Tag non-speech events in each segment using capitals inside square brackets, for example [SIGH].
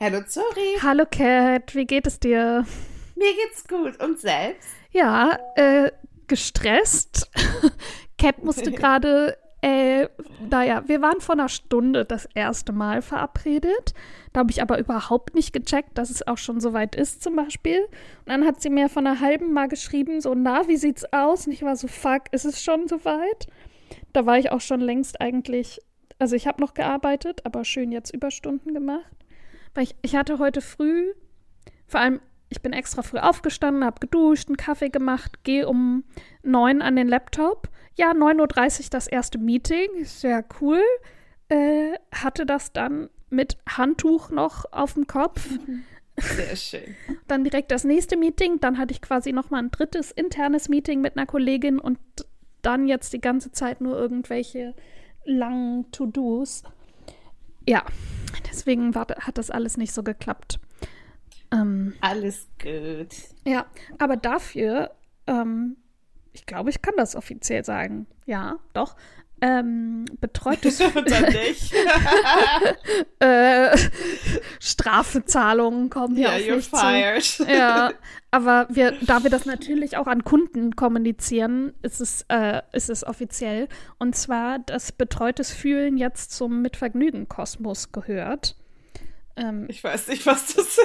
Hallo Zori. Hallo Cat, wie geht es dir? Mir geht's gut und selbst? Ja, äh, gestresst. Cat musste gerade, äh, naja, wir waren vor einer Stunde das erste Mal verabredet. Da habe ich aber überhaupt nicht gecheckt, dass es auch schon so weit ist, zum Beispiel. Und dann hat sie mir von einer halben Mal geschrieben, so, na, wie sieht's aus? Und ich war so, fuck, ist es schon so weit? Da war ich auch schon längst eigentlich, also ich habe noch gearbeitet, aber schön jetzt Überstunden gemacht. Weil ich, ich hatte heute früh, vor allem, ich bin extra früh aufgestanden, habe geduscht, einen Kaffee gemacht, gehe um neun an den Laptop. Ja, 9.30 Uhr das erste Meeting, sehr cool. Äh, hatte das dann mit Handtuch noch auf dem Kopf. Sehr schön. [LAUGHS] Dann direkt das nächste Meeting. Dann hatte ich quasi noch mal ein drittes internes Meeting mit einer Kollegin und dann jetzt die ganze Zeit nur irgendwelche langen To-Dos. Ja, deswegen war, hat das alles nicht so geklappt. Ähm, Alles gut. ja, aber dafür, ähm, ich glaube, ich kann das offiziell sagen. Ja, doch. Ähm, betreutes [LAUGHS] [LAUGHS] äh, Strafezahlungen kommen hier Ja, auf you're mich zu. fired. Ja, aber wir, da wir das natürlich auch an Kunden kommunizieren, ist es, äh, ist es offiziell. Und zwar, dass betreutes Fühlen jetzt zum Mitvergnügen-Kosmos gehört. Ähm, Ich weiß nicht, was du [LAUGHS] sagst.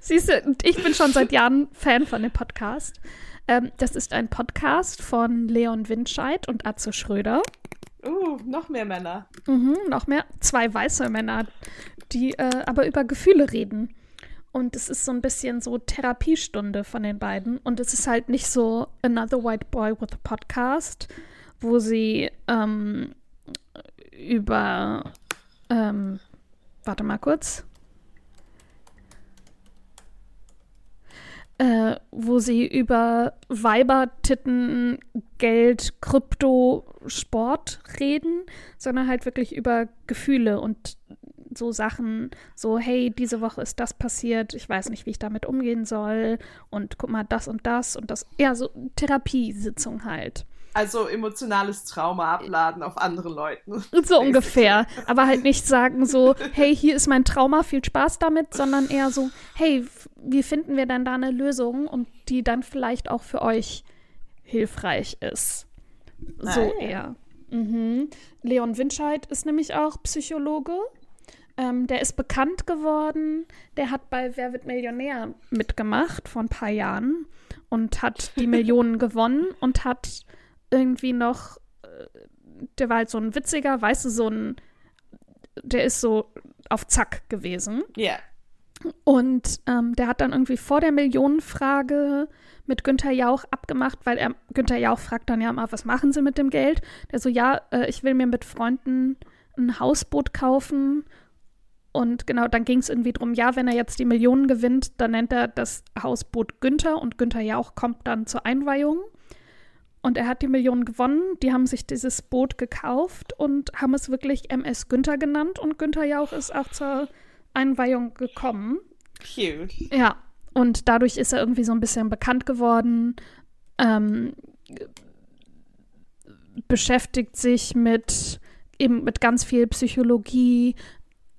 Siehst du, ich bin schon seit Jahren Fan von dem Podcast. Ähm, das ist ein Podcast von Leon Windscheid und Atze Schröder. Uh, noch mehr Männer. Mhm, noch mehr. Zwei weiße Männer, die äh, aber über Gefühle reden. Und es ist so ein bisschen so Therapiestunde von den beiden. Und es ist halt nicht so Another White Boy with a Podcast, wo sie ähm, über. Ähm, warte mal kurz. Äh, wo sie über Weiber, Titten, Geld, Krypto, Sport reden, sondern halt wirklich über Gefühle und so Sachen, so, hey, diese Woche ist das passiert, ich weiß nicht, wie ich damit umgehen soll. Und guck mal, das und das und das, ja, so Therapiesitzung halt. Also emotionales Trauma abladen auf andere Leuten. [LAUGHS] So ungefähr. Aber halt nicht sagen so, [LAUGHS] hey, hier ist mein Trauma, viel Spaß damit, sondern eher so, hey, wie finden wir denn da eine Lösung und die dann vielleicht auch für euch hilfreich ist. So Ah, ja. eher. Mhm. Leon Winscheid ist nämlich auch Psychologe. Ähm, der ist bekannt geworden. Der hat bei Wer wird Millionär mitgemacht vor ein paar Jahren und hat die [LAUGHS] Millionen gewonnen und hat irgendwie noch, äh, der war halt so ein witziger, weißt du, so ein, der ist so auf Zack gewesen. Ja. Und ähm, der hat dann irgendwie vor der Millionenfrage mit Günther Jauch abgemacht, weil er, Günther Jauch fragt dann ja immer, was machen Sie mit dem Geld? Der so, ja, äh, ich will mir mit Freunden ein Hausboot kaufen. Und genau, dann ging es irgendwie drum, ja, wenn er jetzt die Millionen gewinnt, dann nennt er das Hausboot Günther und Günther Jauch kommt dann zur Einweihung. Und er hat die Millionen gewonnen, die haben sich dieses Boot gekauft und haben es wirklich MS Günther genannt und Günther Jauch ist auch zur Einweihung gekommen. Cute. Ja, und dadurch ist er irgendwie so ein bisschen bekannt geworden, ähm, beschäftigt sich mit eben mit ganz viel Psychologie.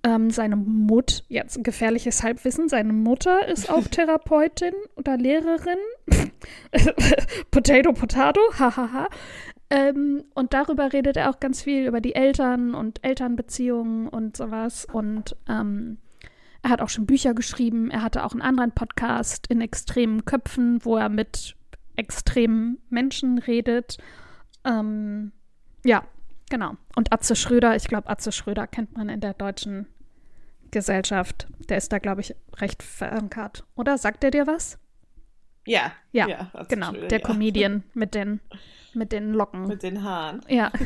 Ähm, seine Mutter, jetzt gefährliches Halbwissen, seine Mutter ist [LAUGHS] auch Therapeutin oder Lehrerin. [LAUGHS] potato, potato, hahaha. ähm, und darüber redet er auch ganz viel über die Eltern und Elternbeziehungen und sowas. Und ähm, er hat auch schon Bücher geschrieben. Er hatte auch einen anderen Podcast in extremen Köpfen, wo er mit extremen Menschen redet. Ähm, ja, genau. Und Atze Schröder, ich glaube, Atze Schröder kennt man in der deutschen Gesellschaft. Der ist da, glaube ich, recht verankert. Oder sagt er dir was? Ja. Ja, hat's genau. schon, Der ja. Comedian mit den, mit den Locken. Mit den Haaren. ja. [LAUGHS]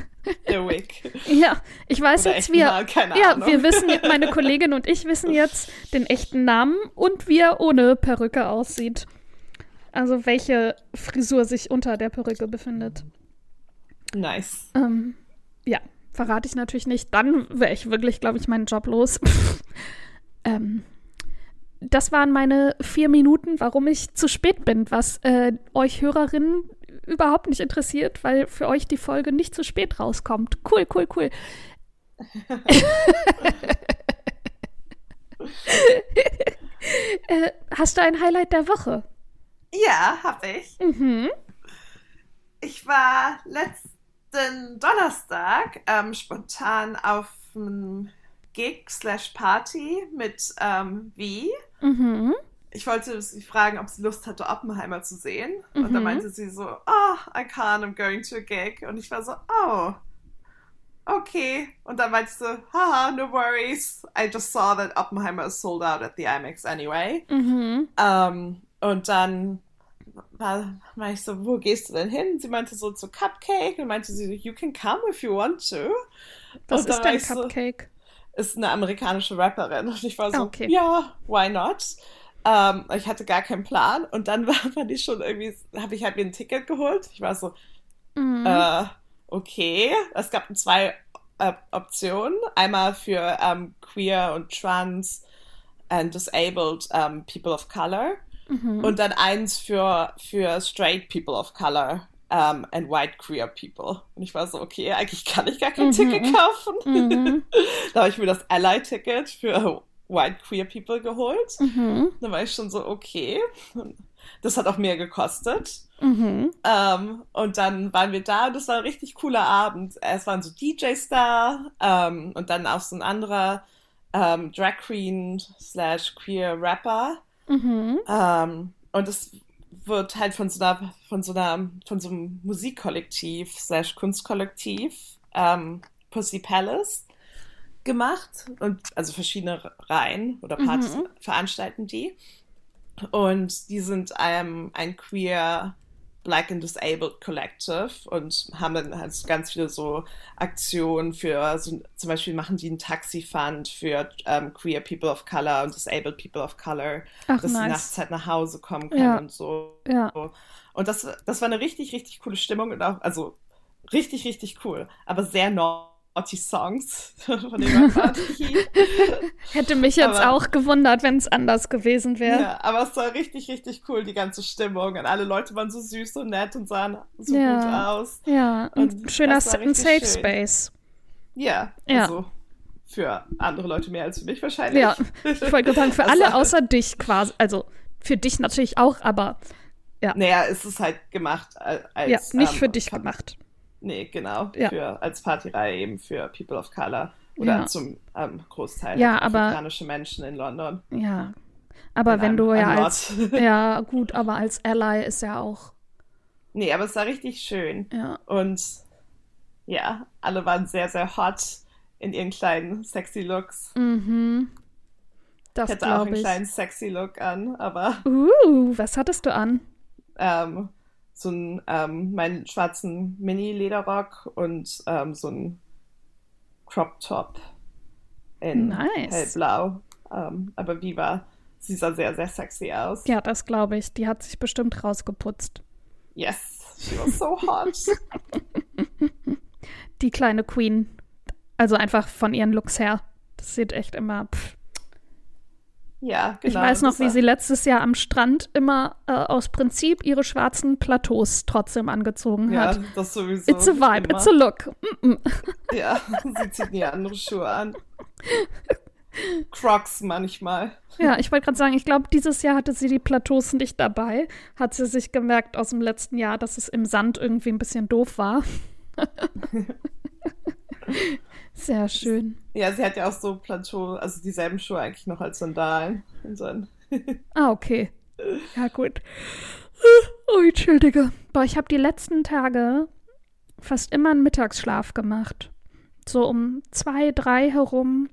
Der Wig. ja, ich weiß Oder jetzt, wir, Haaren, keine ja, Ahnung. wir wissen, jetzt- meine [LAUGHS] Kollegin und ich wissen jetzt den echten Namen und wie er ohne Perücke aussieht. Also welche Frisur sich unter der Perücke befindet. Nice. Ähm, ja, verrate ich natürlich nicht. Dann wäre ich wirklich, glaube ich, meinen Job los. [LAUGHS] ähm, das waren meine vier Minuten, warum ich zu spät bin, was äh, euch Hörerinnen überhaupt nicht interessiert, weil für euch die Folge nicht zu spät rauskommt. Cool, cool, cool. [LAUGHS] äh, hast du ein Highlight der Woche? Ja, hab ich. Mhm. Ich war letzten Donnerstag ähm, spontan auf einem Gig slash Party mit ähm, Wie. Mhm. Ich wollte sie fragen, ob sie Lust hatte, Oppenheimer zu sehen. Und dann Mhm. meinte sie so, oh, I can't, I'm going to a gig. Und ich war so, oh, okay. Und dann meinte sie haha, no worries. I just saw that Oppenheimer is sold out at the IMAX anyway. Mhm. Ähm, und dann war, war ich so, wo gehst du denn hin? Sie meinte so zu Cupcake und meinte sie, you can come if you want to. Was und ist denn ich so, Cupcake? ist eine amerikanische Rapperin. Und ich war so, Ah, okay. ja, why not? Ähm, ich hatte gar keinen Plan. Und dann [LAUGHS] war, fand ich schon irgendwie, habe ich halt mir ein Ticket geholt. Ich war so, Mhm. äh, okay. Es gab zwei äh, Optionen. Einmal für ähm, queer und trans and disabled ähm, people of color. Mhm. Und dann eins für, für straight people of color um, and white queer people. Und ich war so, okay, eigentlich kann ich gar kein Mhm. Ticket kaufen. Mhm. [LAUGHS] da habe ich mir das Ally-Ticket für white queer people geholt. Mhm. Da war ich schon so, okay. Das hat auch mehr gekostet. Mhm. Ähm, und dann waren wir da und das war ein richtig cooler Abend. Es waren so DJs da ähm, und dann auch so ein anderer ähm, Drag Queen slash queer Rapper. Mhm. Ähm, und es wird halt von so einer, von so einer, von so einem Musikkollektiv slash Kunstkollektiv, ähm, Pussy Palace, gemacht. Und also verschiedene Reihen oder Partys Mhm. veranstalten die. Und die sind ähm, ein queer Black and Disabled Collective und haben dann halt ganz viele so Aktionen für, so, zum Beispiel machen die einen Taxi-Fund für ähm, queer People of Color und Disabled People of Color, Ach, dass sie nice. nachts halt nach Hause kommen können Ja. und so. Ja. Und das, das war eine richtig, richtig coole Stimmung und auch, also richtig, richtig cool, aber sehr naughty Songs [LAUGHS] von Rappern. [LAUGHS] Hätte mich jetzt Aber- auch gewundert, wenn es anders gewesen wäre. Ja, aber es war richtig, richtig cool, die ganze Stimmung. Und alle Leute waren so süß und nett und sahen so Ja. gut aus. Ja, und, schöner ein richtig Safe schön. Space. Ja, Ja. also für andere Leute mehr als für mich wahrscheinlich. Ja, ich wollte gerade sagen, für [LAUGHS] alle außer dich quasi. Also für dich natürlich auch, aber Naja, es ist halt gemacht äh, als. ja, nicht ähm, für dich gemacht. Nee, genau. Ja. Für, als Partyreihe eben für People of Color. Oder Ja. zum ähm, Großteil Ja, aber- afrikanische Menschen in London. Ja. Aber In wenn einem- du ja als. [LAUGHS] Ja, [LAUGHS] gut, aber als Ally ist ja auch. Nee, aber es war richtig schön. Ja. Und ja, alle waren sehr, sehr hot in ihren kleinen sexy Looks. Mhm. Das Ich hatte auch einen ich. kleinen sexy Look an, aber Uh, was hattest du an? ähm, so einen, ähm, meinen schwarzen Mini-Lederrock und ähm, so einen Crop Top in Nice. hellblau. Ähm, aber Viva, sie sah sehr, sehr sexy aus. Ja, das glaube ich. Die hat sich bestimmt rausgeputzt. Yes, she was so hot. [LAUGHS] Die kleine Queen. Also einfach von ihren Looks her. Das sieht echt immer. Pff. Ja, genau. Ich weiß noch, wie sie letztes Jahr am Strand immer äh, aus Prinzip ihre schwarzen Plateaus trotzdem angezogen Ja, hat. das sowieso. It's a vibe, immer. it's a look. Mm -mm. Ja, [LAUGHS] sie zieht nie andere Schuhe an. [LAUGHS] Crocs manchmal. Ja, ich wollte gerade sagen, ich glaube, dieses Jahr hatte sie die Plateaus nicht dabei. Hat sie sich gemerkt aus dem letzten Jahr, dass es im Sand irgendwie ein bisschen doof war. [LAUGHS] Sehr schön. Ja, sie hat ja auch so Plateau, also dieselben Schuhe eigentlich noch als Sandalen. [LAUGHS] Ah, okay. Ja, gut. Oh, entschuldige. Boah, ich habe die letzten Tage fast immer einen Mittagsschlaf gemacht. So um zwei, drei herum.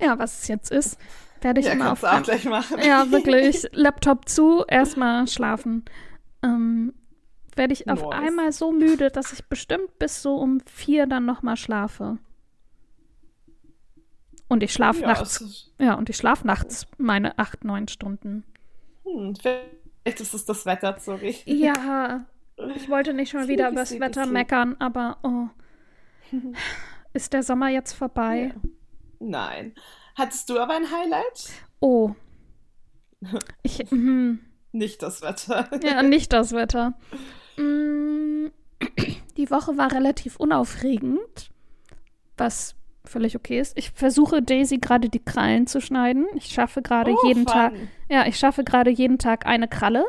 Ja, was es jetzt ist, werde ich ja, immer auf auch gleich machen. Ja, wirklich. [LAUGHS] Laptop zu, erstmal schlafen. Ähm, werde ich auf Nice. einmal so müde, dass ich bestimmt bis so um vier dann nochmal schlafe. Und ich schlafe Ja, nachts. Ja, und ich schlafe nachts meine acht, neun Stunden. Hm, vielleicht ist es das Wetter, sorry. Ja, [LAUGHS] ich wollte nicht schon wieder übers sleepy, Wetter meckern, aber oh. [LAUGHS] Ist der Sommer jetzt vorbei? Ja. Nein. Hattest du aber ein Highlight? Oh, [LAUGHS] Ich, mm, Nicht das Wetter. ja, nicht das Wetter. Mm, die Woche war relativ unaufregend, was völlig okay ist. Ich versuche Daisy gerade die Krallen zu schneiden. Ich schaffe gerade Oh, jeden fun. Tag, ja, ich schaffe gerade jeden Tag eine Kralle.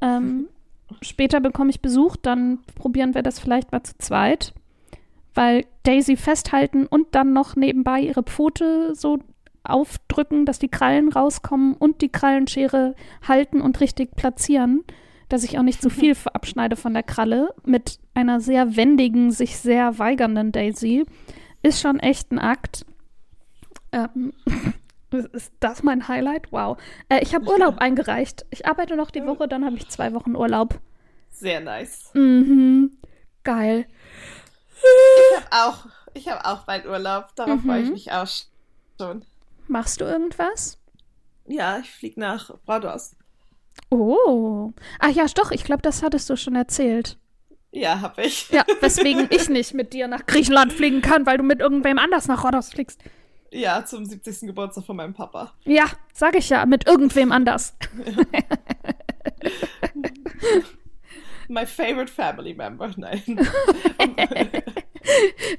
Ähm, [LAUGHS] später bekomme ich Besuch, dann probieren wir das vielleicht mal zu zweit. Weil Daisy festhalten und dann noch nebenbei ihre Pfote so aufdrücken, dass die Krallen rauskommen und die Krallenschere halten und richtig platzieren, dass ich auch nicht zu viel [LAUGHS] abschneide von der Kralle mit einer sehr wendigen, sich sehr weigernden Daisy, ist schon echt ein Akt. Ähm, [LAUGHS] ist das mein Highlight? Wow. Äh, ich habe Urlaub eingereicht. Ich arbeite noch die Woche, dann habe ich zwei Wochen Urlaub. Sehr nice. Mhm. Geil. Ich habe auch, ich habe auch bald Urlaub. Darauf freue ich Mhm. mich auch schon. Machst du irgendwas? Ja, ich fliege nach Brados. Oh. Ach ja, doch, ich glaube, das hattest du schon erzählt. Ja, habe ich. Ja, weswegen [LAUGHS] ich nicht mit dir nach Griechenland fliegen kann, weil du mit irgendwem anders nach Rhodos fliegst. Ja, zum 70. Geburtstag von meinem Papa. Ja, sag ich ja, mit irgendwem anders. [LAUGHS] My favorite family member. Nein. [LAUGHS]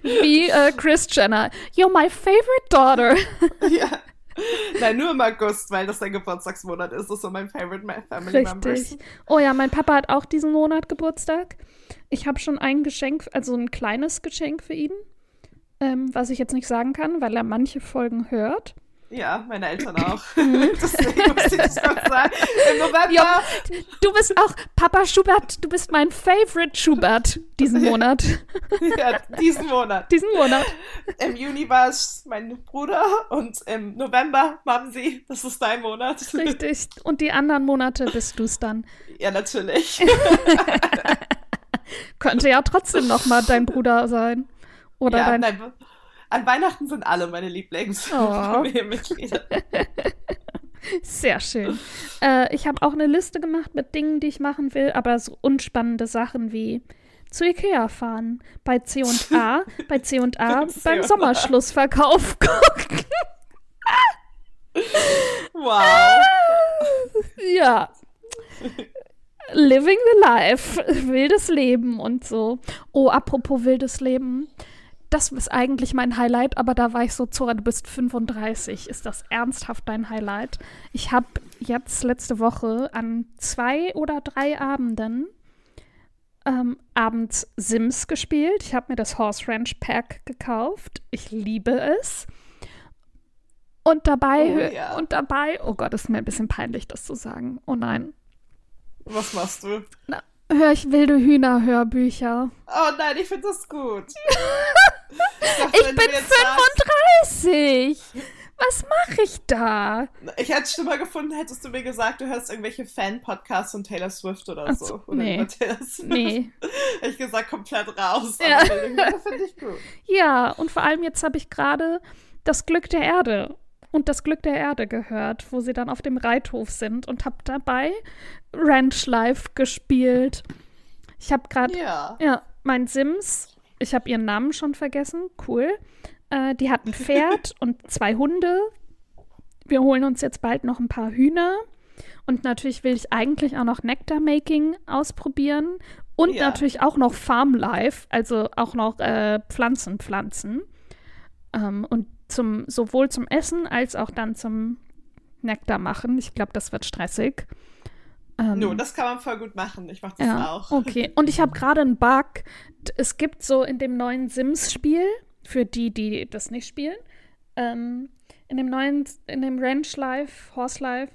Wie äh, Chris Jenner. You're my favorite daughter. ja. [LAUGHS] Nein, nur im August, weil das sein Geburtstagsmonat ist. Das ist so mein favorite ma- family members. Richtig. Oh ja, mein Papa hat auch diesen Monat Geburtstag. Ich habe schon ein Geschenk, also ein kleines Geschenk für ihn, ähm, was ich jetzt nicht sagen kann, weil er manche Folgen hört. Ja, meine Eltern [LAUGHS] auch. [LAUGHS] Deswegen muss ich das sagen. Im November. Ja, du bist auch Papa Schubert, du bist mein Favorite Schubert diesen Monat. [LAUGHS] Ja, diesen Monat. diesen Monat. Im Juni war es mein Bruder und im November Mamsi. Das ist dein Monat. Richtig. Und die anderen Monate bist du es dann. Ja, natürlich. Könnte ja trotzdem noch mal dein Bruder sein. Oder ja, dein. nein, an Weihnachten sind alle meine Oh. Lieblingsfamilienmitglieder. [LAUGHS] Sehr schön. Äh, ich habe auch eine Liste gemacht mit Dingen, die ich machen will, aber so unspannende Sachen wie zu Ikea fahren, bei C&A, bei C&A [LAUGHS] beim. Sommerschlussverkauf [LAUGHS] gucken. Wow. ja. Living the life. Wildes Leben und so. Oh, apropos wildes Leben. Das ist eigentlich mein Highlight, aber da war ich so, Zora, du bist 35. Ist das ernsthaft dein Highlight? Ich habe jetzt letzte Woche an zwei oder drei Abenden ähm, abends Sims gespielt. Ich habe mir das Horse Ranch Pack gekauft. Ich liebe es. Und dabei, Oh, ja. und dabei, oh Gott, ist mir ein bisschen peinlich, das zu sagen. Oh nein. Was machst du? Na, höre ich wilde Hühner-Hörbücher. Oh nein, ich finde das gut. [LAUGHS] dachte, Ich bin du jetzt sagst- 35. Was mache ich da? Ich hätte es schlimmer gefunden, hättest du mir gesagt, du hörst irgendwelche Fan-Podcasts von Taylor Swift oder so. so, Oder nee. Nee. [LAUGHS] Hätte ich gesagt, komplett raus. Ja. Finde ich gut. Ja, und vor allem jetzt habe ich gerade das Glück der Erde und das Glück der Erde gehört, wo sie dann auf dem Reithof sind und habe dabei Ranch Life gespielt. Ich habe gerade Ja. Ja, mein Sims, ich habe ihren Namen schon vergessen, cool. Äh, die hat ein Pferd [LAUGHS] und zwei Hunde. Wir holen uns jetzt bald noch ein paar Hühner. Und natürlich will ich eigentlich auch noch Nectar Making ausprobieren. Und Ja. natürlich auch noch Farm Life, also auch noch äh, Pflanzen pflanzen. Ähm, und zum, sowohl zum Essen als auch dann zum Nektar machen. Ich glaube, das wird stressig. Ähm, No, das kann man voll gut machen. Ich mache das ja, auch. [LAUGHS] okay. Und ich habe gerade einen Bug. Es gibt so in dem neuen Sims-Spiel, für die, die das nicht spielen, ähm, in dem neuen, in dem Ranch Life, Horse Life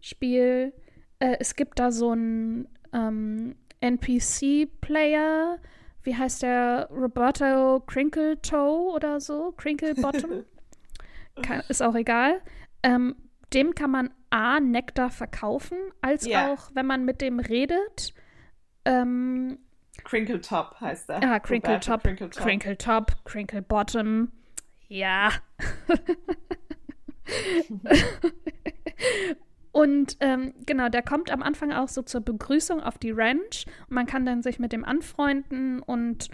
Spiel, äh, es gibt da so einen ähm, NPC-Player, wie heißt der? Roberto Crinkle Toe oder so? Crinkle Bottom? [LAUGHS] Kann, ist auch egal. Ähm, dem kann man A, Nektar verkaufen, als Ja. auch, wenn man mit dem redet. Ähm, Crinkle Top heißt der. ah, Crinkle Top, Crinkle Top. Crinkle Top, Crinkle Bottom. Ja. [LAUGHS] Und ähm, genau, der kommt am Anfang auch so zur Begrüßung auf die Ranch. Und man kann dann sich mit dem anfreunden und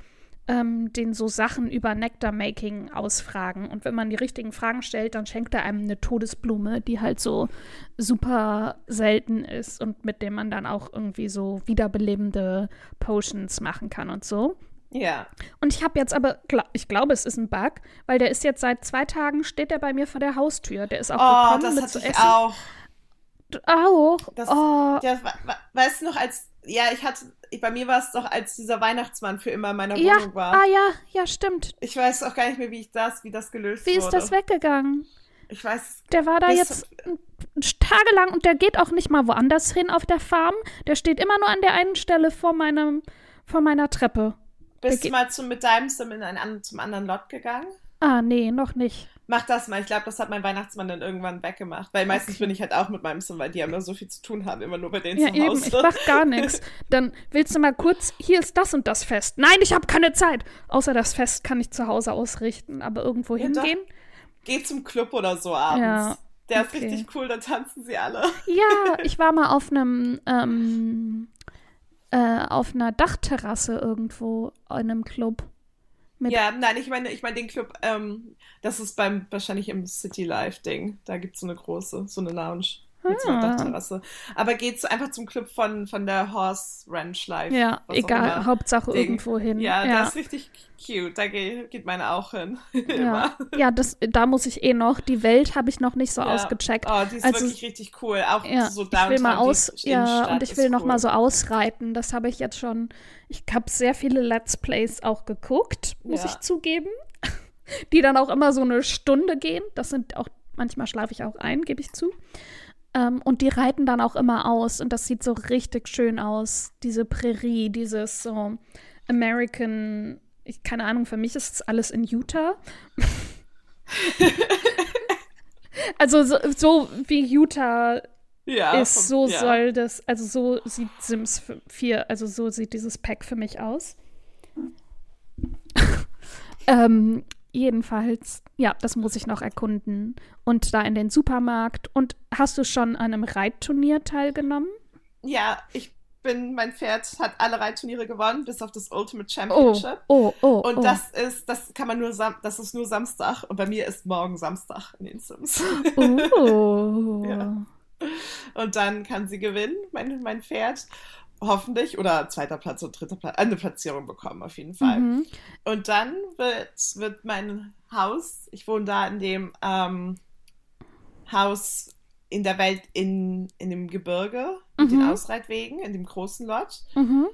ähm, den so Sachen über Nectar-Making ausfragen. Und wenn man die richtigen Fragen stellt, dann schenkt er einem eine Todesblume, die halt so super selten ist und mit dem man dann auch irgendwie so wiederbelebende Potions machen kann und so. Ja. Und ich habe jetzt aber, ich glaube, es ist ein Bug, weil der ist jetzt seit zwei Tagen, steht der bei mir vor der Haustür. Der ist auch oh, gekommen das mit hatte zu essen. auch. Auch? Das, oh, we- weißt du noch, als, ja, ich hatte, bei mir war es doch, als dieser Weihnachtsmann für immer in meiner ja, Wohnung war. ah ja, ja, stimmt. Ich weiß auch gar nicht mehr, wie ich das, wie das gelöst Wie wurde. ist das weggegangen? Ich weiß, Der war da jetzt tagelang und der geht auch nicht mal woanders hin auf der Farm. Der steht immer nur an der einen Stelle vor meinem, vor meiner Treppe. bist du mal zum, mit deinem Sim in ein, an- zum anderen Lot gegangen? Ah, nee, noch nicht. Mach das mal. Ich glaube, das hat mein Weihnachtsmann dann irgendwann weggemacht. Weil meistens Okay. bin ich halt auch mit meinem Sim, weil die ja immer so viel zu tun haben, immer nur bei denen Ja, zu eben, Hause. ich mach gar nichts. Dann willst du mal kurz, hier ist das und das Fest. Nein, ich habe keine Zeit. Außer das Fest kann ich zu Hause ausrichten, aber irgendwo Ja, doch. hingehen. Geh zum Club oder so abends. Ja, Der ist okay. richtig cool, da tanzen sie alle. Ja, [LAUGHS] ich war mal auf einem, ähm, äh, auf einer Dachterrasse irgendwo in einem Club. Ja, nein, ich meine, ich meine den Club, ähm, das ist beim, wahrscheinlich im City Life Ding. Da gibt es so eine große, so eine Lounge mit Ah. Dachterrasse. Aber geht einfach zum Club von, von der Horse Ranch Life. Ja, egal. Hauptsache Ding. irgendwo hin. Ja, ja. das ist richtig cute. Da geht, geht meine auch hin. [LAUGHS] Ja, Immer. ja das, da muss ich eh noch. Die Welt habe ich noch nicht so Ja. ausgecheckt. Oh, die ist Also, wirklich richtig cool. Auch Ja, so ich Downtown. will mal aus, ja, und ich will noch cool. mal so ausreiten. Das habe ich jetzt schon. Ich habe sehr viele Let's Plays auch geguckt, muss Ja. ich zugeben, [LAUGHS] die dann auch immer so eine Stunde gehen. Das sind auch manchmal schlafe ich auch ein, gebe ich zu. Ähm, und die reiten dann auch immer aus und das sieht so richtig schön aus. Diese Prärie, dieses so American. Ich, keine Ahnung, für mich ist es alles in Utah. [LAUGHS] also so, so wie Utah ja, ist, so ja. soll das, also so sieht Sims 4, also so sieht dieses Pack für mich aus. [LAUGHS] ähm, jedenfalls, ja, das muss ich noch erkunden. Und da in den Supermarkt. Und hast du schon an einem Reitturnier teilgenommen? Ja, ich bin, mein Pferd hat alle Reitturniere gewonnen, bis auf das Ultimate Oh, Championship. oh, oh. Und oh. das ist, das kann man nur, sam das ist nur Samstag. Und bei mir ist morgen Samstag in den Sims. Oh. [LAUGHS] Ja. Und dann kann sie gewinnen, mein, mein Pferd. Hoffentlich. Oder zweiter Platz und dritter Platz. Eine Platzierung bekommen, auf jeden Fall. Mhm. Und dann wird, wird mein Haus, ich wohne da in dem ähm, Haus in der Welt in, in dem Gebirge mit Mhm. den Ausreitwegen, in dem großen Lot, Mhm.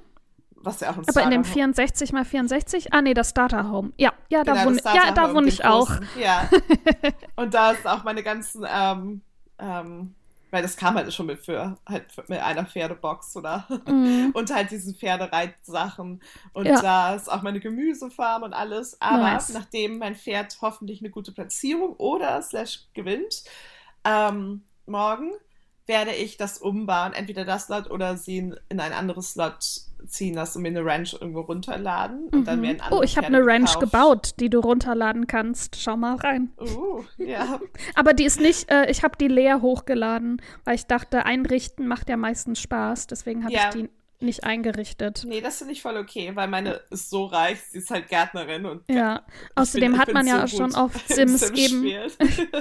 was ja auch ein Aber in dem Starter- 64 mal 64? Ah, nee, das Starter Home. Ja, ja, da Genau, wohne, ja, da wohne ich auch. Ja. [LAUGHS] Und da ist auch meine ganzen, ähm, ähm, weil das kam halt schon mit für halt mit einer Pferdebox oder Mhm. und halt diesen Pferdereitsachen und Ja. da ist auch meine Gemüsefarm und alles. Aber Nice. nachdem mein Pferd hoffentlich eine gute Platzierung oder slash gewinnt, ähm, morgen werde ich das umbauen, entweder das Slot oder sie in, in ein anderes Slot ziehen lassen und mir eine Ranch irgendwo runterladen und dann Mhm. werden Oh, andere ich habe eine Ranch gekauft. gebaut, die du runterladen kannst. Schau mal rein. Uh, ja. [LAUGHS] Aber die ist nicht, äh, ich habe die leer hochgeladen, weil ich dachte, einrichten macht ja meistens Spaß. Deswegen habe Ja. ich die nicht eingerichtet. Nee, das finde ich voll okay, weil meine ist so reich, sie ist halt Gärtnerin und Ja, außerdem bin- hat man ja so schon auf [LAUGHS] im Sims eben, [LAUGHS]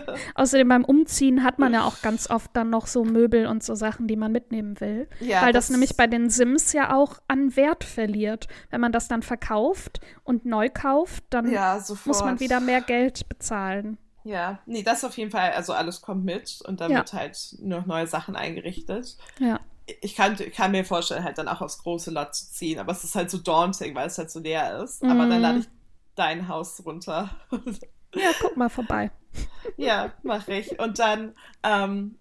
[LAUGHS] außerdem beim Umziehen hat man ja auch ganz oft dann noch so Möbel und so Sachen, die man mitnehmen will. ja, weil das, nämlich bei den Sims ja auch an Wert verliert. Wenn man das dann verkauft und neu kauft, dann ja, muss man wieder mehr Geld bezahlen. Ja, nee, das auf jeden Fall, also alles kommt mit und dann Ja. wird halt noch neue Sachen eingerichtet. Ja. Ich kann, kann mir vorstellen, halt dann auch aufs große Lot zu ziehen, aber es ist halt so daunting, weil es halt so leer ist. Aber Mhm. dann lade ich dein Haus runter. [LAUGHS] Ja, guck mal vorbei. ja, mache ich. Und dann, ähm,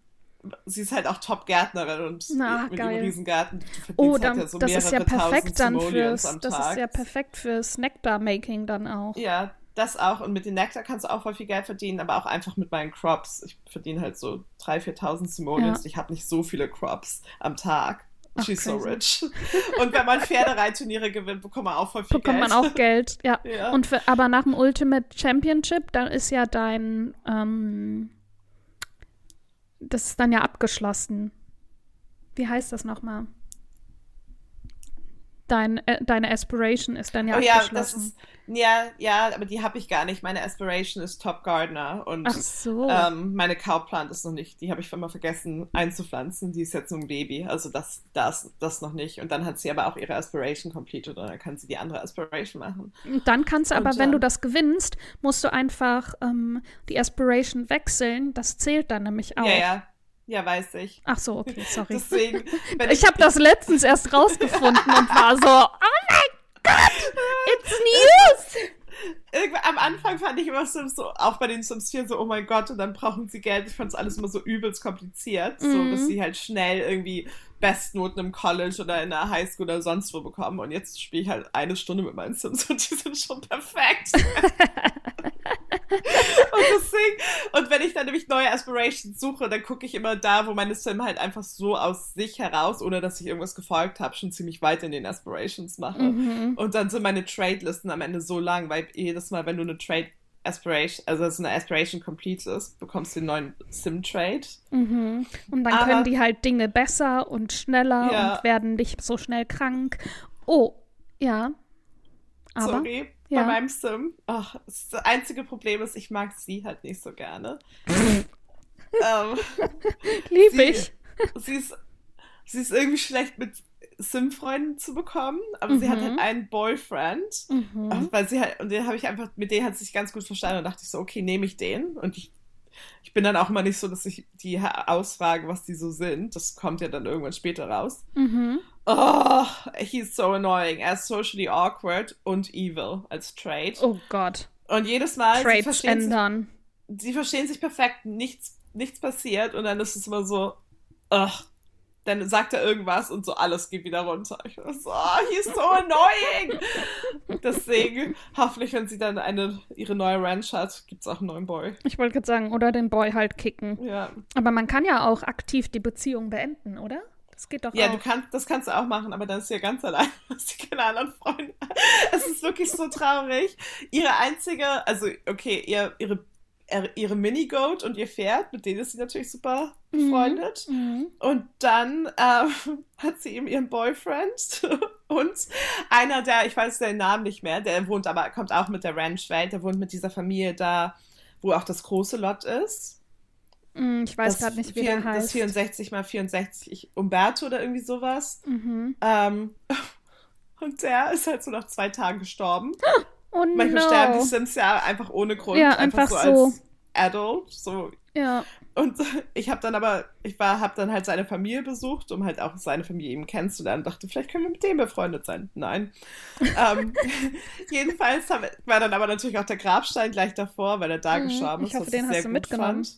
sie ist halt auch Top-Gärtnerin und Na, mit geil. ihrem Riesengarten. Oh, halt dann, ja so das ist ja perfekt dann fürs, das ist ja perfekt fürs Nectar-Making dann auch. Ja, das auch. Und mit den Nektar kannst du auch voll viel Geld verdienen, aber auch einfach mit meinen Crops. Ich verdiene halt so 3.000, 4.000 Simoleons. Ich habe nicht so viele Crops am Tag. Ach, She's so crazy. rich. [LAUGHS] Und wenn man Pferdereitturniere gewinnt, bekommt man auch voll viel Bekommt Geld. man auch Geld, ja. [LAUGHS] Ja. Und für, aber nach dem Ultimate Championship, dann ist ja dein, ähm, das ist dann ja abgeschlossen. Wie heißt das nochmal? Dein, äh, deine Aspiration ist dann ja Oh ja, das ist, ja, ja, aber die habe ich gar nicht. Meine Aspiration ist Top Gardener und Ach so. ähm, meine Cowplant ist noch nicht. Die habe ich immer vergessen einzupflanzen. Die ist jetzt so ein Baby, also das, das, das noch nicht. Und dann hat sie aber auch ihre Aspiration completed und dann kann sie die andere Aspiration machen. Und dann kannst du aber, Und, wenn du äh, das gewinnst, musst du einfach ähm, die Aspiration wechseln. Das zählt dann nämlich auch. Ja, ja, ja, weiß ich. Ach so, okay, sorry. Deswegen, wenn Ich habe das letztens erst rausgefunden und war so, oh mein Gott, it's news! Am Anfang fand ich immer Sims so, auch bei den Sims 4 so, oh mein Gott, und dann brauchen sie Geld. Ich fand es alles immer so übelst kompliziert, so Mhm. dass sie halt schnell irgendwie Bestnoten im College oder in der Highschool oder sonst wo bekommen. Und jetzt spiele ich halt eine Stunde mit meinen Sims [LAUGHS] und die sind schon perfekt. [LAUGHS] [LAUGHS] und deswegen, und wenn ich dann nämlich neue Aspirations suche, dann gucke ich immer da, wo meine Sim halt einfach so aus sich heraus, ohne dass ich irgendwas gefolgt habe, schon ziemlich weit in den Aspirations mache. Mhm. Und dann sind meine Trade-Listen am Ende so lang, weil jedes Mal, wenn du eine Trade Aspiration, also so eine Aspiration complete ist, bekommst du einen neuen Sim-Trade. Mhm. Und dann Aber- können die halt Dinge besser und schneller Ja. und werden nicht so schnell krank. Oh, ja. Aber, Sorry, Ja. bei meinem Sim. Ach, das einzige Problem ist, ich mag sie halt nicht so gerne. [LAUGHS] ähm, lieb sie, ich. sie, ist, sie ist irgendwie schlecht mit Sim-Freunden zu bekommen, aber sie hat Mhm. halt einen Boyfriend. Mhm. Weil sie halt, und den habe ich einfach, mit denen hat sie sich ganz gut verstanden und dachte ich so, okay, nehme ich den. Und ich, ich bin dann auch immer nicht so, dass ich die ausfrage, was die so sind. Das kommt ja dann irgendwann später raus. Mhm. Oh, he's so annoying. Er ist socially awkward und evil als Trade. Oh Gott. Und jedes Mal, sie Trades verstehen, sich, ändern. sie verstehen sich perfekt, nichts, nichts passiert und dann ist es immer so, ugh. Dann sagt er irgendwas und so alles geht wieder runter. Ich war so, oh, he's so annoying. Deswegen, hoffentlich, wenn sie dann eine, ihre neue Ranch hat, gibt es auch einen neuen Boy. Ich wollte gerade sagen, oder den Boy halt kicken. Ja, Aber man kann ja auch aktiv die Beziehung beenden, oder? Das geht doch ja auch. du kannst, das kannst du auch machen, aber dann ist sie ja ganz allein, [LAUGHS] hast sie keine anderen Freunde. Es ist wirklich so traurig. Ihre einzige, also okay, ihr, ihre, ihre Minigoat und ihr Pferd, mit denen ist sie natürlich super Mhm. befreundet. Mhm. Und dann ähm, [LAUGHS] hat sie eben ihren Boyfriend [LAUGHS] und einer, der, ich weiß den Namen nicht mehr, der wohnt aber, kommt auch mit der Ranch-Welt, der wohnt mit dieser Familie da, wo auch das große Lot ist. Mm, Ich weiß gerade nicht, wie vier- der heißt. Das 64 mal 64 Umberto oder irgendwie sowas. Mhm. Ähm, [LAUGHS] und der ist halt so nach zwei Tagen gestorben. [GASPS] Oh Manchmal sterben die no. Sims ja einfach ohne Grund. Ja, einfach so, so. als Adult. So. Ja. Und [LAUGHS] ich habe dann aber, ich war, habe dann halt seine Familie besucht, um halt auch seine Familie eben kennenzulernen. Dachte, vielleicht können wir mit dem befreundet sein. Nein. [LAUGHS] ähm, [LAUGHS] jedenfalls hab, war dann aber natürlich auch der Grabstein gleich davor, weil er da Mhm, gestorben ich ist. hoffe, was den ich hast du mitgenommen. Fand.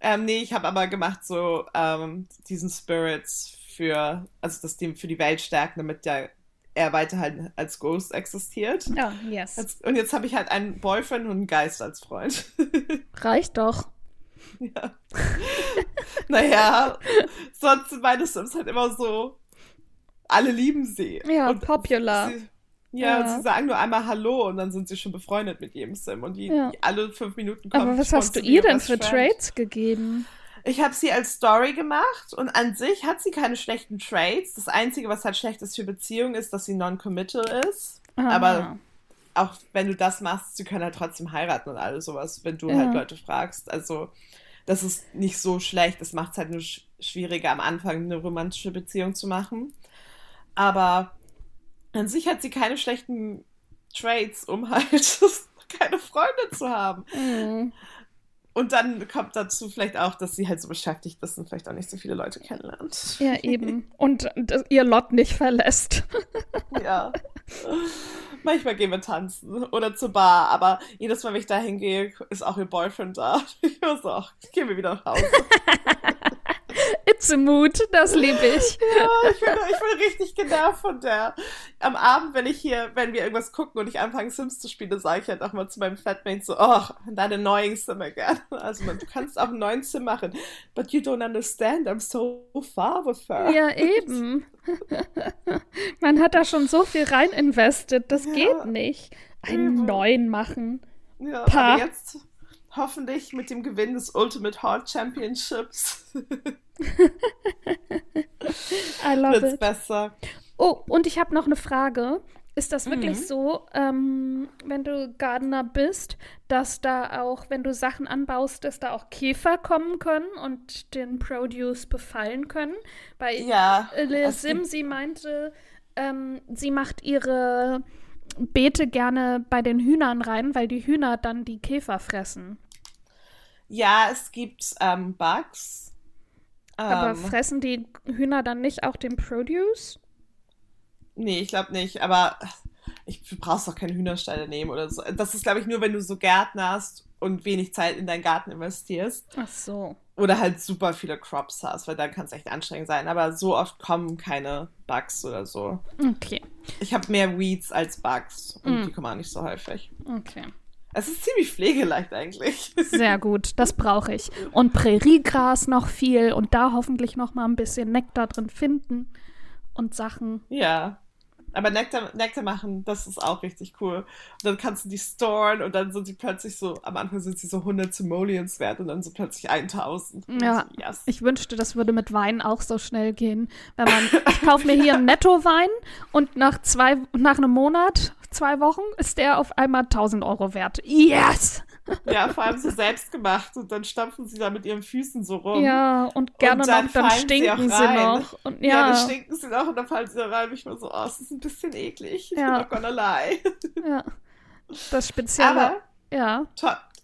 Ähm, nee, ich habe aber gemacht so ähm, diesen Spirits für, also das dem für die Welt stärken, damit der er weiterhin als Ghost existiert. Ja, yes. Jetzt- Und jetzt habe ich halt einen Boyfriend und einen Geist als Freund. [LAUGHS] Reicht doch. ja. naja, sonst sind meine Sims halt immer so, alle lieben sie. Ja, Und popular. Sie, ja, Ja. sie sagen nur einmal Hallo und dann sind sie schon befreundet mit jedem Sim. Und die, Ja. die alle fünf Minuten kommen. Aber was hast du ihr denn für. Trades gegeben? Ich habe sie als Story gemacht und an sich hat sie keine schlechten Trades. Das Einzige, was halt schlecht ist für Beziehungen, ist, dass sie non-committal ist. Ah. Aber auch wenn du das machst, sie können halt trotzdem heiraten und alles sowas, wenn du Ja. halt Leute fragst. Also, das ist nicht so schlecht. Das macht es halt nur sch schwieriger, am Anfang eine romantische Beziehung zu machen. Aber an sich hat sie keine schlechten Trades, um halt [LAUGHS] keine Freunde zu haben. Mhm. Und dann kommt dazu vielleicht auch, dass sie halt so beschäftigt ist und vielleicht auch nicht so viele Leute kennenlernt. Ja, eben. Und ihr Lot nicht verlässt. [LAUGHS] Ja. Manchmal gehen wir tanzen oder zur Bar, aber jedes Mal, wenn ich da hingehe, ist auch ihr Boyfriend da. [LAUGHS] Ich war so, gehen wir wieder nach Hause. [LAUGHS] It's a mood, das liebe ich. [LAUGHS] Ja, ich bin, ich bin richtig genervt von der. Am Abend, wenn ich hier, wenn wir irgendwas gucken und ich anfange Sims zu spielen, sage ich halt auch mal zu meinem Flatmate so, oh, deine neuen Sim again. [LAUGHS] Also man, du kannst auch einen neuen Sim machen, but you don't understand, I'm so far with her. Ja, eben. [LAUGHS] Man hat da schon so viel rein invested, das Ja. geht nicht. Einen Eben. neuen machen. Ja, Pa. aber jetzt hoffentlich mit dem Gewinn des Ultimate Heart Championships [LAUGHS] I love wird's it. besser. Oh, und ich habe noch eine Frage. Ist das wirklich Mhm. so, ähm, wenn du Gardener bist, dass da auch, wenn du Sachen anbaust, dass da auch Käfer kommen können und den Produce befallen können? Bei Ja. Sim, sie meinte, ähm, sie macht ihre Beete gerne bei den Hühnern rein, weil die Hühner dann die Käfer fressen. Ja, es gibt ähm, Bugs. Aber Ähm, fressen die Hühner dann nicht auch den Produce? nee, ich glaube nicht. Aber ich, du brauchst doch keine Hühnerstelle nehmen oder so. Das ist, glaube ich, nur, wenn du so Gärtner hast und wenig Zeit in deinen Garten investierst. Ach so. Oder halt super viele Crops hast, weil dann kann es echt anstrengend sein. Aber so oft kommen keine Bugs oder so. Okay, Ich habe mehr Weeds als Bugs und Mm. die kommen auch nicht so häufig. okay. Es ist ziemlich pflegeleicht eigentlich. [LAUGHS] Sehr gut, das brauche ich. Und Präriegras noch viel und da hoffentlich noch mal ein bisschen Nektar drin finden und Sachen. ja. Aber Nektar, Nektar machen, das ist auch richtig cool. Und dann kannst du die storen und dann sind sie plötzlich so, am Anfang sind sie so 100 Simoleons wert und dann so plötzlich 1000. Und Ja. so, yes. Ich wünschte, das würde mit Wein auch so schnell gehen. Wenn man, ich kaufe mir hier einen Netto-Wein und nach zwei, nach einem Monat, zwei Wochen, ist der auf einmal 1000 Euro wert. Yes! Ja, vor allem so selbst gemacht und dann stampfen sie da mit ihren Füßen so rum. Ja, und gerne dann noch, dann sie stinken sie, rein. noch. Und Ja, ja, dann stinken sie noch und dann fallen sie da rein. Und ich war so, oh, es ist ein bisschen eklig. Ich Ja. bin not gonna lie. ja. Das Spezielle, Aber, ja.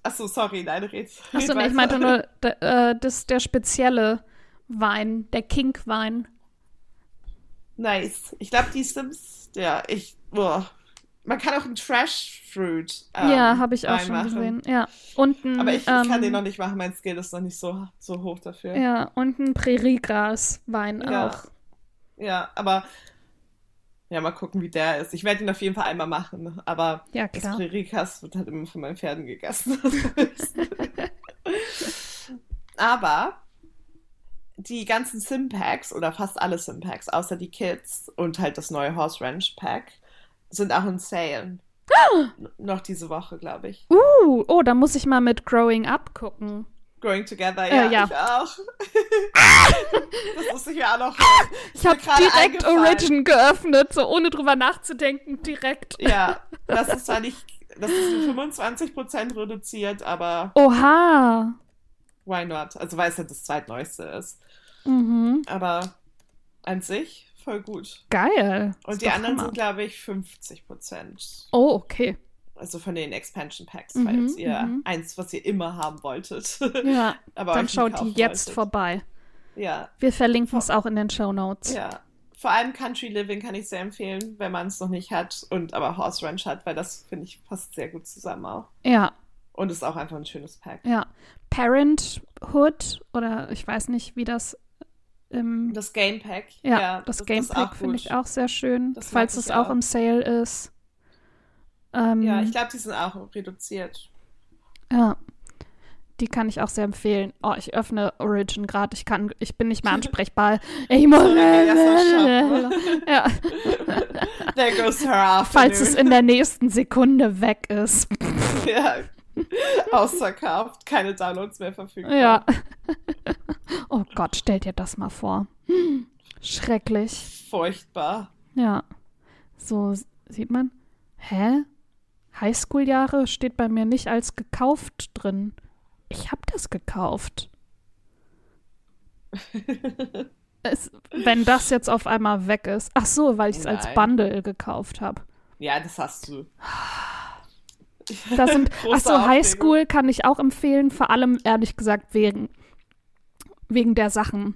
achso, sorry, nein, red. Achso, nee, ich meinte nur, [LAUGHS] äh, das der spezielle Wein, der Kink-Wein. Nice. Ich glaube, die Sims, ja, ich, boah. Man kann auch einen Trash Fruit ähm, ja, habe ich auch schon machen. gesehen. Ja. Und ein, Aber ich, ich ähm, kann den noch nicht machen, mein Skill ist noch nicht so, so hoch dafür. Ja. Ja, und ein Präriegras-Wein Ja. auch. aber ja, mal gucken, wie der ist. Ich werde ihn auf jeden Fall einmal machen, aber Ja, das klar. Prerikas wird halt immer von meinen Pferden gegessen. [LAUGHS] aber die ganzen Sim-Packs oder fast alle Sim-Packs, außer die Kids und halt das neue Horse Ranch Pack, sind auch in Sale. N- Noch diese Woche, glaube ich. Uh, oh, da muss ich mal mit Growing Up gucken. Growing Together, Äh, ja, ja. ich auch. das muss ich mir auch noch holen. Ich habe direkt. Origin geöffnet, so ohne drüber nachzudenken, direkt. Ja, das ist [LAUGHS] zwar nicht, das ist nur 25% reduziert, aber Oha. why not? Also weil es ja das zweitneueste ist. Mhm. Aber an sich voll gut. Geil. Und Ist die anderen Hammer. sind, glaube ich, 50%. Oh, okay. Also von den Expansion Packs, Mhm, falls ihr mhm. eins, was ihr immer haben wolltet. [LAUGHS] Ja, aber dann schaut die jetzt wolltet. vorbei. Ja, Wir verlinken es auch in den Show Notes. ja. Vor allem Country Living kann ich sehr empfehlen, wenn man es noch nicht hat und aber Horse Ranch hat, weil das, finde ich, passt sehr gut zusammen auch. Ja, Und ist auch einfach ein schönes Pack. ja. Parenthood oder ich weiß nicht, wie das im Das Game Pack. Ja, das, ist Gamepack finde ich auch sehr schön, Das falls es auch auch. im Sale ist. Ähm, Ja, ich glaube, die sind auch reduziert. ja, die kann ich auch sehr empfehlen. Oh, ich öffne Origin gerade. Ich kann, ich bin nicht mehr [LAUGHS] ansprechbar. Ich muss. Ja, [LAUGHS] [LAUGHS] There goes her afternoon. falls es in der nächsten Sekunde weg ist. ja. [LAUGHS] Ausverkauft, keine Downloads mehr verfügbar. Ja. [LAUGHS] Oh Gott, stell dir das mal vor. Schrecklich. Furchtbar. Ja. So sieht man. Hä? Highschool-Jahre steht bei mir nicht als gekauft drin. Ich hab das gekauft. [LAUGHS] Es, wenn das jetzt auf einmal weg ist. Ach so, weil ich es als. Bundle gekauft habe. Ja, das hast du. [SIGHS] Das sind, [LAUGHS] Große ach so, Aufregung. Highschool kann ich auch empfehlen, vor allem ehrlich gesagt wegen, wegen der Sachen.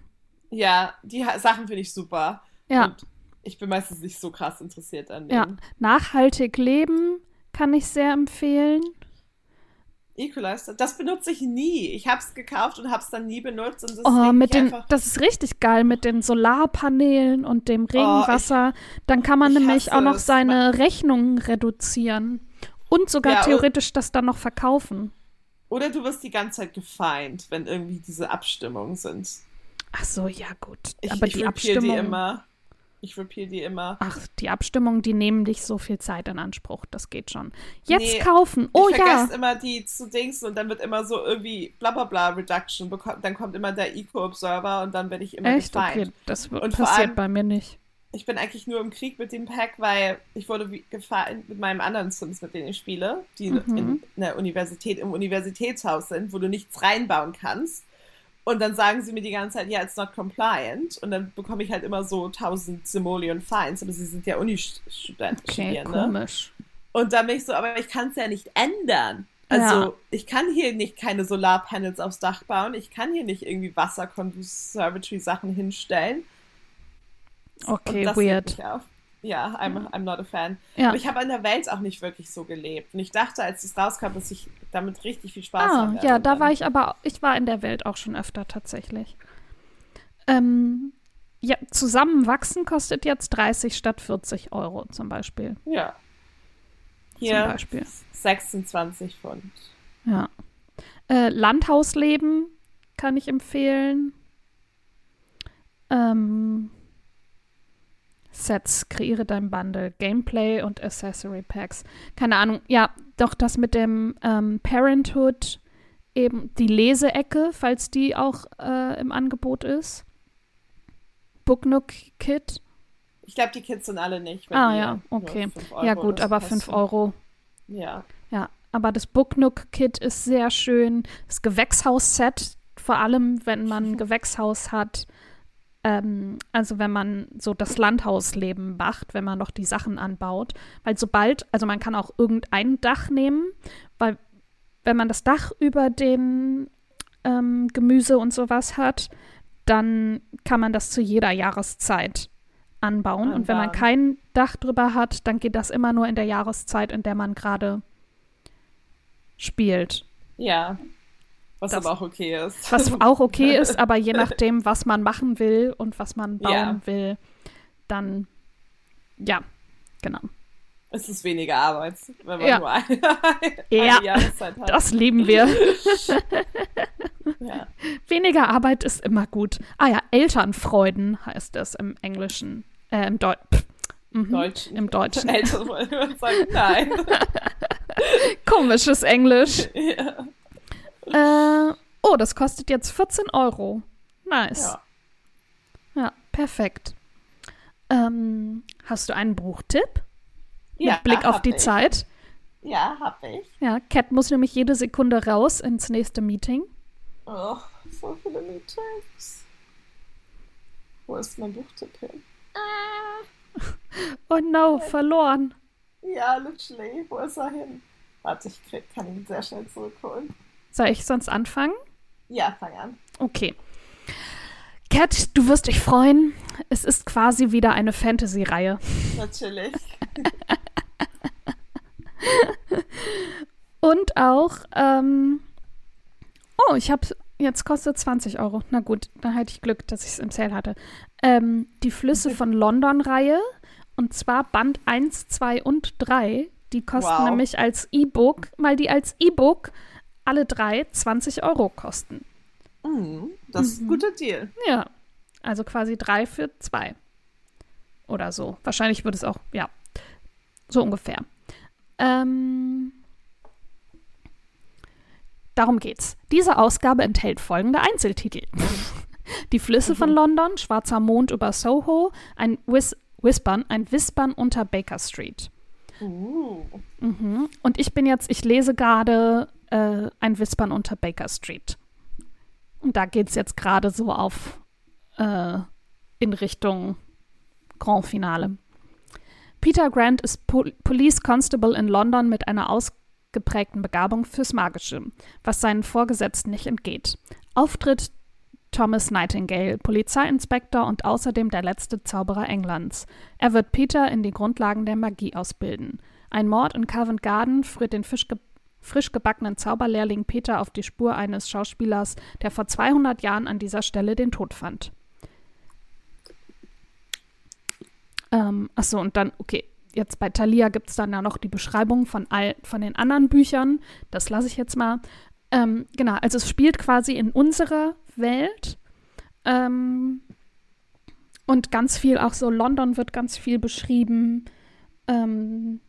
Ja, die Ha- Sachen finde ich super. Ja, Und ich bin meistens nicht so krass interessiert an ja. denen. Nachhaltig leben kann ich sehr empfehlen. Equalizer, das benutze ich nie. Ich habe es gekauft und habe es dann nie benutzt. Und das Oh, mit den, das ist richtig geil mit den Solarpanelen und dem Regenwasser. Dann kann man ich nämlich auch noch seine Rechnungen reduzieren und sogar Ja, theoretisch das dann noch verkaufen. Oder du wirst die ganze Zeit gefeind, wenn irgendwie diese Abstimmungen sind. Ach so, ja gut. Ich, Aber ich die repeal Abstimmung. die immer. Ich repeal die immer. Ach, die Abstimmungen, die nehmen nicht so viel Zeit in Anspruch. Das geht schon. Jetzt Nee, kaufen. Oh ich ja. vergesse immer die zu dingsen und dann wird immer so irgendwie bla bla bla Reduction. Dann kommt immer der Eco-Observer und dann werde ich immer Echt? gefeind. Okay, das wird- Und passiert allem- bei mir nicht. Ich bin eigentlich nur im Krieg mit dem Pack, weil ich wurde gefahren mit meinem anderen Sims, mit denen ich spiele, die mhm. in der Universität, im Universitätshaus sind, wo du nichts reinbauen kannst. Und dann sagen sie mir die ganze Zeit, ja, it's not compliant. Und dann bekomme ich halt immer so 1000 Simoleon Fines, aber sie sind ja Uni-Studenten. Okay, komisch. Und dann bin ich so, aber ich kann es ja nicht ändern. Also ja. ich kann hier nicht keine Solarpanels aufs Dach bauen. Ich kann hier nicht irgendwie Wasser-Conservatory-Sachen hinstellen. Okay, weird. Ja, I'm, I'm not a fan. Ja. Aber ich habe in der Welt auch nicht wirklich so gelebt. Und ich dachte, als es rauskam, dass ich damit richtig viel Spaß ah, habe. Ja, da war ich aber, ich war in der Welt auch schon öfter tatsächlich. Ähm, ja, zusammenwachsen kostet jetzt 30 statt 40 Euro zum Beispiel. Ja. Hier zum Beispiel. 26 Pfund. Ja. Äh, Landhausleben kann ich empfehlen. Ähm, Sets, kreiere dein Bundle, Gameplay und Accessory Packs. Keine Ahnung, ja, doch das mit dem ähm, Parenthood, eben die Leseecke, falls die auch äh, im Angebot ist. Booknook Kit. Ich glaube, die Kits sind alle nicht. Ah ja, okay. Ja gut, aber 5 Euro. Ja. Ja, aber das Booknook Kit ist sehr schön. Das Gewächshaus-Set, vor allem wenn man ein [LAUGHS] Gewächshaus hat, ähm, also wenn man so das Landhausleben macht, wenn man noch die Sachen anbaut. Weil sobald, also man kann auch irgendein Dach nehmen, weil wenn man das Dach über den ähm, Gemüse und sowas hat, dann kann man das zu jeder Jahreszeit anbauen. anbauen. Und wenn man kein Dach drüber hat, dann geht das immer nur in der Jahreszeit, in der man gerade spielt. Ja. Was das, aber auch okay ist. Was auch okay [LAUGHS] ist, aber je nachdem, was man machen will und was man bauen ja. will, dann ja, genau. Es ist weniger Arbeit, wenn man ja. nur eine, [LAUGHS] eine ja, Jahreszeit hat. Das lieben wir. [LAUGHS] ja. Weniger Arbeit ist immer gut. Ah ja, Elternfreuden heißt es im Englischen. Äh, im Deu mhm, Deutschen. Im Deutschen. Elternfreuden sagen nein. Komisches Englisch. Ja. Äh, oh, das kostet jetzt 14 Euro. Nice. Ja, ja perfekt. Ähm, hast du einen Buchtipp? Ja, Mit Blick auf die ich. Zeit. Ja, hab ich. Ja, Cat muss nämlich jede Sekunde raus ins nächste Meeting. Oh, so viele Meetings. Wo ist mein Buchtipp hin? Ah. [LAUGHS] oh no, verloren. Ja, literally. Wo ist er hin? Warte, ich krieg, kann ihn sehr schnell zurückholen. Soll ich sonst anfangen? Ja, fang an. Okay. Cat, du wirst dich freuen. Es ist quasi wieder eine Fantasy-Reihe. Natürlich. [LAUGHS] Und auch, ähm, oh, ich habe, jetzt kostet 20 Euro. Na gut, dann hatte ich Glück, dass ich es im Sale hatte. Ähm, die Flüsse von London-Reihe. Und zwar Band 1, 2 und 3. Die kosten wow. nämlich als E-Book, weil die als E-Book alle drei 20 Euro kosten. Mm, das ist ein mhm. guter Deal. Ja, also quasi drei für zwei. Oder so. Wahrscheinlich wird es auch, ja, so ungefähr. Ähm, darum geht's. Diese Ausgabe enthält folgende Einzeltitel. [LAUGHS] Die Flüsse von mhm. London, Schwarzer Mond über Soho, ein Whis Whispern, ein Wispern unter Baker Street. Uh. Mhm. Und ich bin jetzt, ich lese gerade äh, ein Wispern unter Baker Street. Und da geht es jetzt gerade so auf äh, in Richtung Grand Finale. Peter Grant ist po Police Constable in London mit einer ausgeprägten Begabung fürs Magische, was seinen Vorgesetzten nicht entgeht. Auftritt Thomas Nightingale, Polizeiinspektor und außerdem der letzte Zauberer Englands. Er wird Peter in die Grundlagen der Magie ausbilden. Ein Mord in Covent Garden führt den Fischge frisch gebackenen Zauberlehrling Peter auf die Spur eines Schauspielers, der vor 200 Jahren an dieser Stelle den Tod fand. Ähm, achso, und dann, okay, jetzt bei Thalia gibt es dann ja noch die Beschreibung von, all, von den anderen Büchern. Das lasse ich jetzt mal. Ähm, genau, also es spielt quasi in unserer Welt. Ähm, und ganz viel, auch so London wird ganz viel beschrieben. Ähm,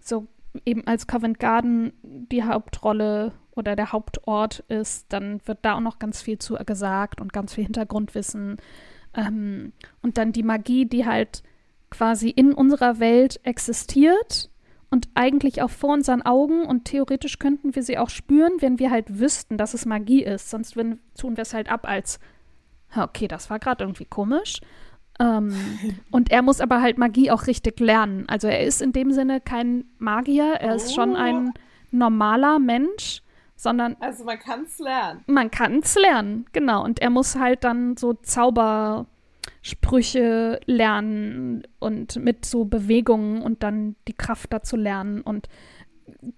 so eben als Covent Garden die Hauptrolle oder der Hauptort ist, dann wird da auch noch ganz viel zu gesagt und ganz viel Hintergrundwissen. Ähm, und dann die Magie, die halt quasi in unserer Welt existiert und eigentlich auch vor unseren Augen und theoretisch könnten wir sie auch spüren, wenn wir halt wüssten, dass es Magie ist. Sonst wenn, tun wir es halt ab als, okay, das war gerade irgendwie komisch. Ähm, [LAUGHS] und er muss aber halt Magie auch richtig lernen. Also er ist in dem Sinne kein Magier, er ist schon ein Oh. normaler Mensch, sondern Also man kann es lernen. man kann es lernen, genau. Und er muss halt dann so Zaubersprüche lernen und mit so Bewegungen und dann die Kraft dazu lernen und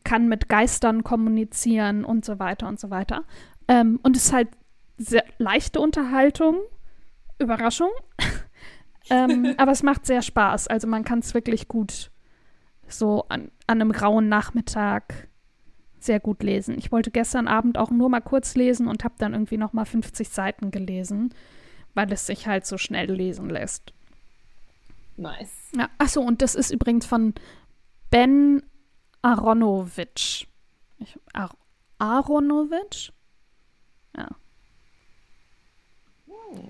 kann mit Geistern kommunizieren und so weiter und so weiter. Ähm, und es ist halt sehr leichte Unterhaltung. Überraschung. [LAUGHS] ähm, aber es macht sehr Spaß. Also man kann es wirklich gut so an, an einem grauen Nachmittag sehr gut lesen. Ich wollte gestern Abend auch nur mal kurz lesen und habe dann irgendwie noch mal 50 Seiten gelesen, weil es sich halt so schnell lesen lässt. Nice. Ja, achso, und das ist übrigens von Ben Aronovich. Ich, Ar Aronovich? Ja.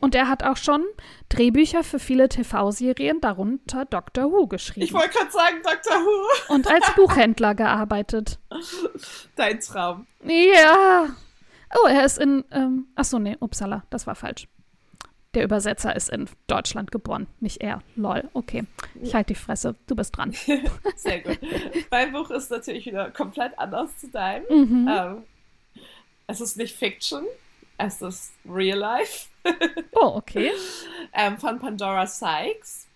Und er hat auch schon Drehbücher für viele TV-Serien, darunter Doctor Who, Ich geschrieben wollte gerade sagen, Dr. Who. und als [LAUGHS] Buchhändler gearbeitet. Dein Traum. Ja. Oh, er ist in. Ähm, achso, nee, Uppsala, das war falsch. Der Übersetzer ist in Deutschland geboren, nicht er. Lol, okay. Ich halte die Fresse, du bist dran. [LAUGHS] Sehr gut. mein Buch ist natürlich wieder komplett anders zu deinem. Mhm. Ähm, es ist nicht Fiction, es ist Real Life. [LAUGHS] Oh, okay. ähm, von Pandora Sykes.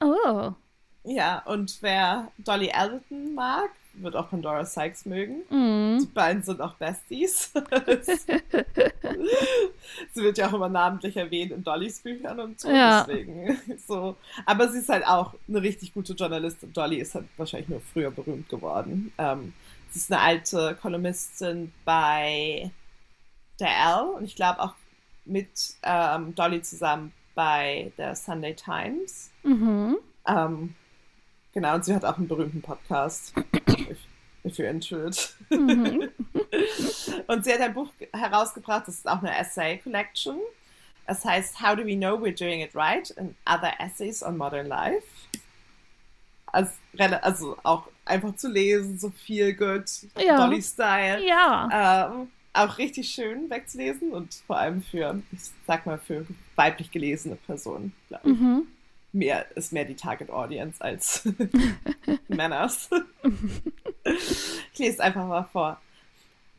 Oh. Ja, und wer Dolly Alderton mag, wird auch Pandora Sykes mögen. Mhm. Die beiden sind auch Besties. [LAUGHS] sie wird ja auch immer namentlich erwähnt in Dollys Büchern und so. Ja. Deswegen so. Aber sie ist halt auch eine richtig gute Journalistin. Dolly ist halt wahrscheinlich nur früher berühmt geworden. Ähm, sie ist eine alte Kolumnistin bei der L und ich glaube auch mit ähm, Dolly zusammen bei der Sunday Times. Mhm. Ähm, genau, und sie hat auch einen berühmten Podcast. If, you're it. Mhm. [LAUGHS] und sie hat ein Buch herausgebracht, das ist auch eine Essay Collection. Es heißt How Do We Know We're Doing It Right and Other Essays on Modern Life. Also, also auch einfach zu lesen, so viel good, Ja. Dolly-Style. Ja. Ähm, auch richtig schön wegzulesen und vor allem für, ich sag mal, für weiblich gelesene Personen. glaub ich. Mhm. Mehr ist mehr die Target Audience als [LAUGHS] Männers. [LAUGHS] ich lese es einfach mal vor.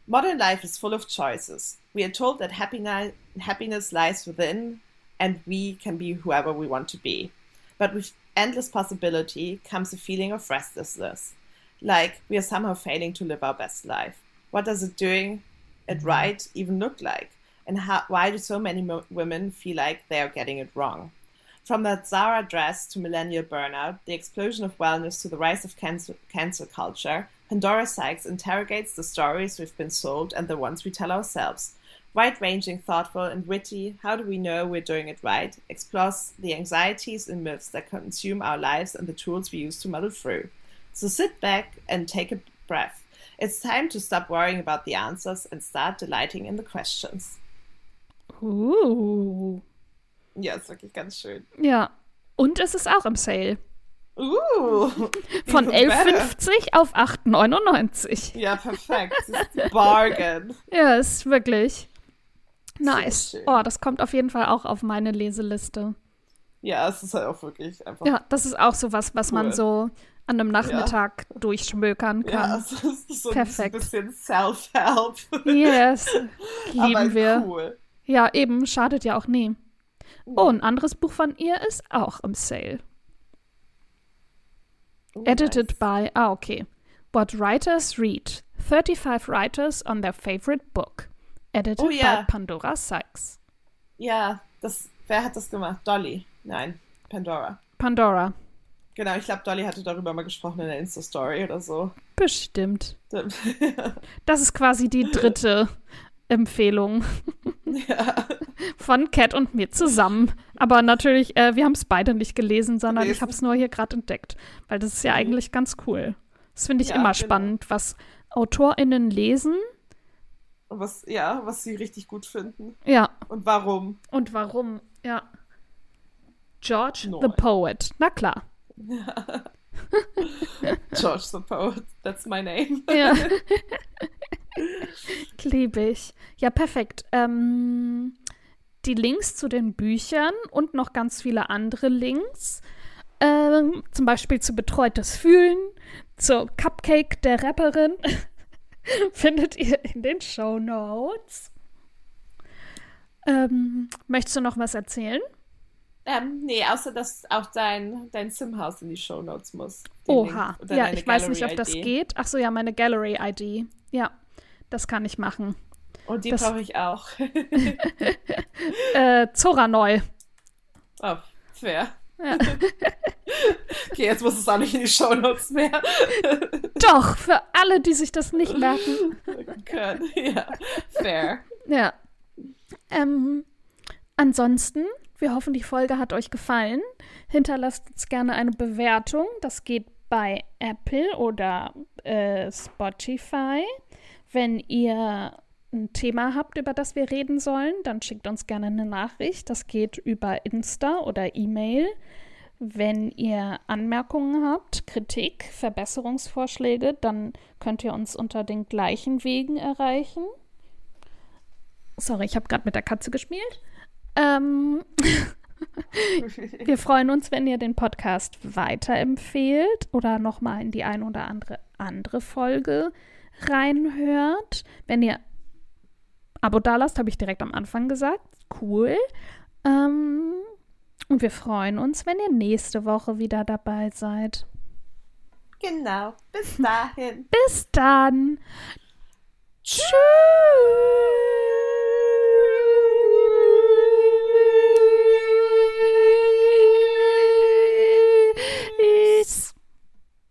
Modern life is full of choices. We are told that happiness, happiness lies within and we can be whoever we want to be. But with endless possibility comes a feeling of restlessness. Like we are somehow failing to live our best life. What does it doing it mm-hmm. right even look like? And how, why do so many women feel like they are getting it wrong? From that Zara dress to millennial burnout, the explosion of wellness to the rise of cancer, cancer culture, Pandora Sykes interrogates the stories we've been sold and the ones we tell ourselves. Wide ranging, thoughtful, and witty, How Do We Know We're Doing It Right explores the anxieties and myths that consume our lives and the tools we use to muddle through. So sit back and take a breath. It's time to stop worrying about the answers and start delighting in the questions. Uh. Ja, ist wirklich ganz schön. Ja. Und es ist auch im Sale. Uh, [LAUGHS] Von even better. 11,50 auf 8,99. Ja, perfekt. Das ist die Bargain. [LAUGHS] Ja, ist wirklich nice. Oh, das kommt auf jeden Fall auch auf meine Leseliste. Ja, es ist halt auch wirklich einfach. Ja, das ist auch so was, was man Cool. so an einem Nachmittag durchschmökern Ja, kann. es ist so Perfekt. ein bisschen Self-Help. Yes, [LAUGHS] lieben wir. cool. Ja, eben, schadet ja auch nie. Oh, ein anderes Buch von ihr ist auch im Sale. Oh, Edited nice. by, ah, okay. What Writers Read. 35 Writers on their favorite book. Edited Oh, ja. by Pandora Sykes. Ja, das, wer hat das gemacht? Dolly? Nein, Pandora. Pandora. Genau, ich glaube, Dolly hatte darüber mal gesprochen in der Insta-Story oder so. Bestimmt. [LAUGHS] Das ist quasi die dritte Empfehlung ja. Von Cat und mir zusammen. Aber natürlich, äh, wir haben es beide nicht gelesen, sondern ich habe es nur hier gerade entdeckt. Weil das ist ja eigentlich ganz cool. Das finde ich Ja, immer genau. spannend, was AutorInnen lesen. Und was, ja, was sie richtig gut finden. Ja, Und warum. und warum. Ja. George Neu. the Poet. Na klar. Ja. [LAUGHS] George the Poet, that's my name. Ja. [LAUGHS] [LAUGHS] Ich. Ja, perfekt. Ähm, die Links zu den Büchern und noch ganz viele andere Links, ähm, zum Beispiel zu Betreutes Fühlen, zu Cupcake der Rapperin, [LAUGHS] findet ihr in den Show Notes. Ähm, möchtest du noch was erzählen? Ähm, nee, außer dass auch dein, dein Sim-Haus in die Show Notes muss. Oha. Ja, ich weiß nicht, ob das geht. Ach so, ja, meine Gallery-ID. Ja, das kann ich machen. Und die brauche ich auch. [LAUGHS] äh, Zora neu. Oh, fair. Ja. [LAUGHS] okay, jetzt muss es auch nicht in die Shownotes mehr. [LAUGHS] Doch, für alle, die sich das nicht merken. Können. Ja, fair. Ja. Ähm, ansonsten, wir hoffen, die Folge hat euch gefallen. Hinterlasst uns gerne eine Bewertung. Das geht bei Apple oder äh, Spotify. Wenn ihr ein Thema habt, über das wir reden sollen, dann schickt uns gerne eine Nachricht. Das geht über Insta oder E-Mail. Wenn ihr Anmerkungen habt, Kritik, Verbesserungsvorschläge, dann könnt ihr uns unter den gleichen Wegen erreichen. Sorry, ich habe gerade mit der Katze gespielt. Ähm [LAUGHS] wir freuen uns, wenn ihr den Podcast weiterempfehlt oder nochmal in die ein oder andere andere Folge reinhört. Wenn ihr Abo dalasst, habe ich direkt am Anfang gesagt. Cool. Ähm, und wir freuen uns, wenn ihr nächste Woche wieder dabei seid. Genau. Bis dahin. Bis dann. Tschüss.